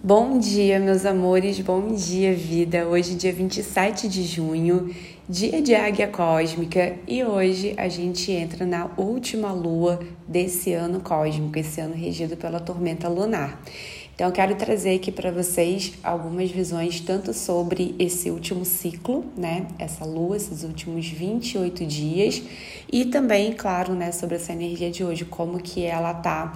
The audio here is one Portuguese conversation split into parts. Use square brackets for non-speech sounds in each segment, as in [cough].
Bom dia, meus amores, bom dia, vida. Hoje, dia 27 de junho, dia de Águia Cósmica, e hoje a gente entra na última lua desse ano cósmico, esse ano regido pela tormenta lunar. Então, eu quero trazer aqui para vocês algumas visões tanto sobre esse último ciclo, né? Essa lua, esses últimos 28 dias, e também, claro, né, sobre essa energia de hoje, como que ela tá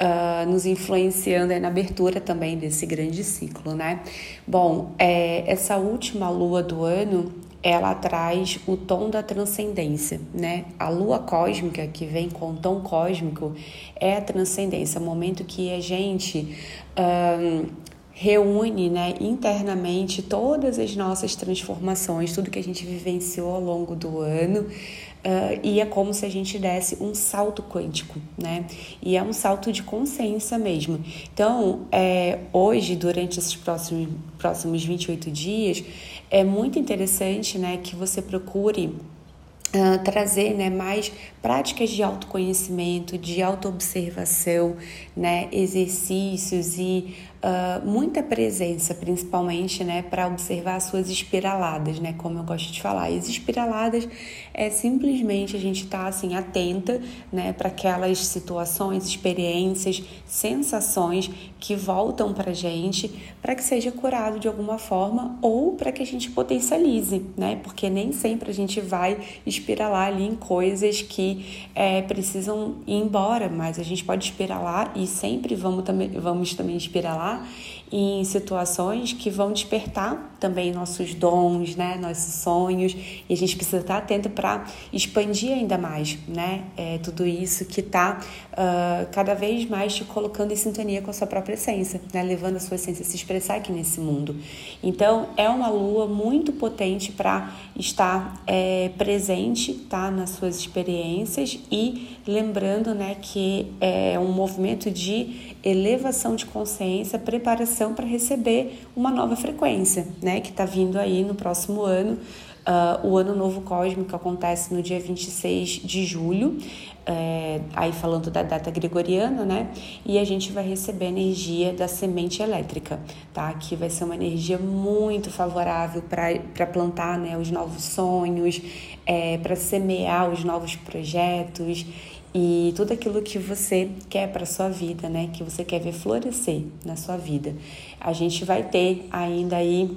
uh, nos influenciando na abertura também desse grande ciclo, né? Bom, é, essa última lua do ano ela traz o tom da transcendência, né? A lua cósmica que vem com o tom cósmico é a transcendência, o momento que a gente um, reúne, né, internamente todas as nossas transformações, tudo que a gente vivenciou ao longo do ano Uh, e é como se a gente desse um salto quântico, né? E é um salto de consciência mesmo. Então, é, hoje, durante esses próximos, próximos 28 dias, é muito interessante né, que você procure Uh, trazer né, mais práticas de autoconhecimento, de autoobservação, né, exercícios e uh, muita presença, principalmente, né, para observar as suas espiraladas, né, como eu gosto de falar. E as espiraladas é simplesmente a gente estar tá, assim atenta, né, para aquelas situações, experiências, sensações que voltam para gente, para que seja curado de alguma forma ou para que a gente potencialize, né, porque nem sempre a gente vai espiralar ali em coisas que é, precisam ir embora, mas a gente pode espiralar e sempre vamos também vamos também espiralar tá? Em situações que vão despertar também nossos dons, né, nossos sonhos, e a gente precisa estar atento para expandir ainda mais, né, é, tudo isso que está uh, cada vez mais te colocando em sintonia com a sua própria essência, né, levando a sua essência a se expressar aqui nesse mundo. Então, é uma lua muito potente para estar é, presente, tá, nas suas experiências e lembrando, né, que é um movimento de elevação de consciência, preparação para receber uma nova frequência, né, que está vindo aí no próximo ano. Uh, o Ano Novo Cósmico acontece no dia 26 de julho, é, aí falando da data gregoriana, né? E a gente vai receber a energia da semente elétrica, tá? Que vai ser uma energia muito favorável para plantar né, os novos sonhos, é, para semear os novos projetos e tudo aquilo que você quer para sua vida, né? Que você quer ver florescer na sua vida. A gente vai ter ainda aí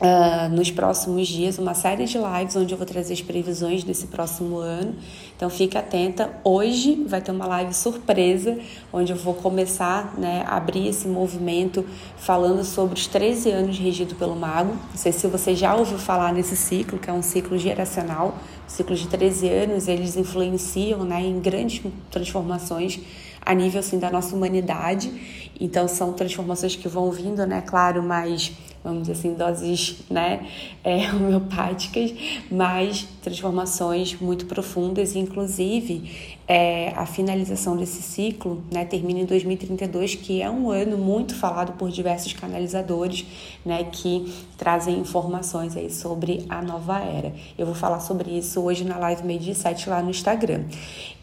Uh, nos próximos dias uma série de lives onde eu vou trazer as previsões desse próximo ano. Então fica atenta. Hoje vai ter uma live surpresa onde eu vou começar né, abrir esse movimento falando sobre os 13 anos regido pelo mago. Não sei se você já ouviu falar nesse ciclo, que é um ciclo geracional. O ciclo de 13 anos, eles influenciam né, em grandes transformações a nível assim, da nossa humanidade. Então são transformações que vão vindo, né, claro, mais vamos dizer assim, doses né, é, [laughs] homeopáticas, mas transformações muito profundas, inclusive é, a finalização desse ciclo né, termina em 2032, que é um ano muito falado por diversos canalizadores né, que trazem informações aí sobre a nova era. Eu vou falar sobre isso hoje na live meio de 7 lá no Instagram.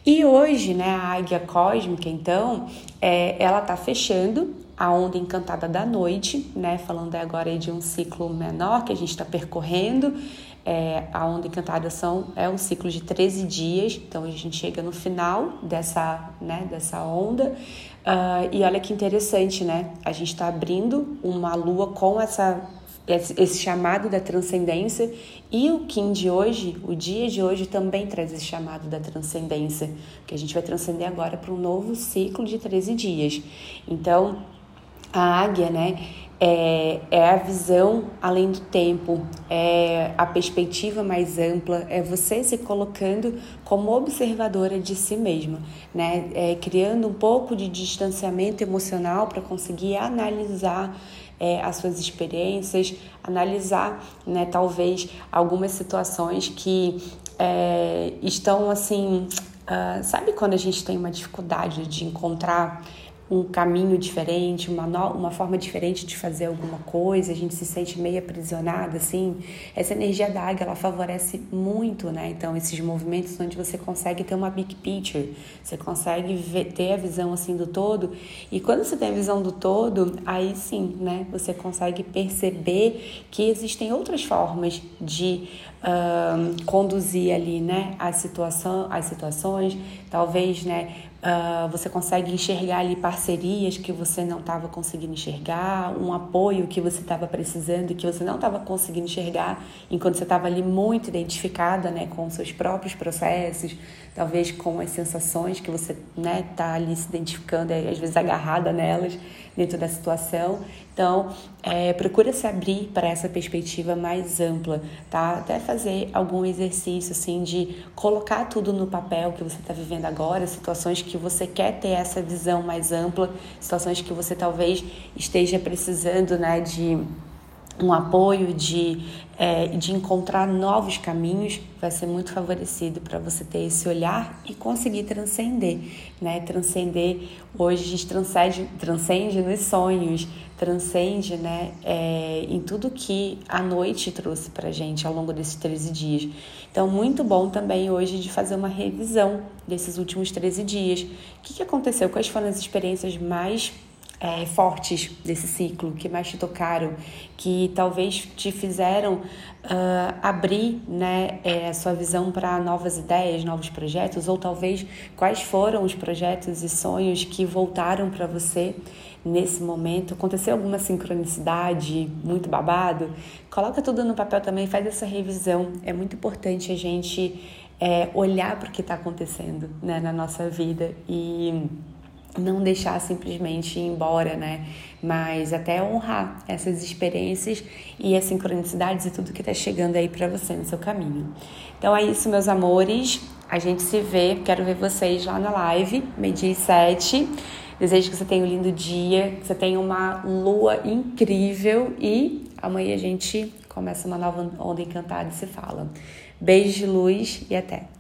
E hoje, né, a águia cósmica, então, é, ela tá fechando a onda encantada da noite, né? Falando agora de um ciclo menor que a gente está percorrendo. É, a onda encantada são, é um ciclo de 13 dias, então a gente chega no final dessa, né, dessa onda. Uh, e olha que interessante, né? A gente está abrindo uma lua com essa esse chamado da transcendência e o Kim de hoje, o dia de hoje também traz esse chamado da transcendência, que a gente vai transcender agora para um novo ciclo de 13 dias. Então, a águia, né? É, é a visão além do tempo, é a perspectiva mais ampla, é você se colocando como observadora de si mesma, né? É, criando um pouco de distanciamento emocional para conseguir analisar é, as suas experiências, analisar, né, talvez algumas situações que é, estão assim, uh, sabe quando a gente tem uma dificuldade de encontrar um caminho diferente, uma, no, uma forma diferente de fazer alguma coisa, a gente se sente meio aprisionada, assim. Essa energia da águia, ela favorece muito, né? Então, esses movimentos onde você consegue ter uma big picture, você consegue ver, ter a visão, assim, do todo. E quando você tem a visão do todo, aí sim, né? Você consegue perceber que existem outras formas de uh, conduzir ali, né? A situação, as situações, talvez, né? Uh, você consegue enxergar ali parcerias que você não estava conseguindo enxergar, um apoio que você estava precisando e que você não estava conseguindo enxergar enquanto você estava ali muito identificada né, com seus próprios processos, talvez com as sensações que você né, tá ali se identificando, às vezes agarrada nelas dentro da situação. Então, é, procura se abrir para essa perspectiva mais ampla, tá? Até fazer algum exercício, assim, de colocar tudo no papel que você está vivendo agora, situações que você quer ter essa visão mais ampla, situações que você talvez esteja precisando, né, de um apoio de, é, de encontrar novos caminhos, vai ser muito favorecido para você ter esse olhar e conseguir transcender, né? Transcender, hoje a gente transcende, transcende nos sonhos, transcende, né? É, em tudo que a noite trouxe para gente ao longo desses 13 dias. Então, muito bom também hoje de fazer uma revisão desses últimos 13 dias. O que, que aconteceu? Quais foram as experiências mais é, fortes desse ciclo, que mais te tocaram, que talvez te fizeram uh, abrir né, é, a sua visão para novas ideias, novos projetos, ou talvez quais foram os projetos e sonhos que voltaram para você nesse momento. Aconteceu alguma sincronicidade muito babado? Coloca tudo no papel também, faz essa revisão. É muito importante a gente é, olhar para o que está acontecendo né, na nossa vida e não deixar simplesmente ir embora, né? Mas até honrar essas experiências e as sincronicidades e tudo que está chegando aí para você no seu caminho. Então é isso, meus amores. A gente se vê, quero ver vocês lá na live, meio-dia e sete. Desejo que você tenha um lindo dia, que você tenha uma lua incrível e amanhã a gente começa uma nova onda encantada e se fala. Beijo de luz e até!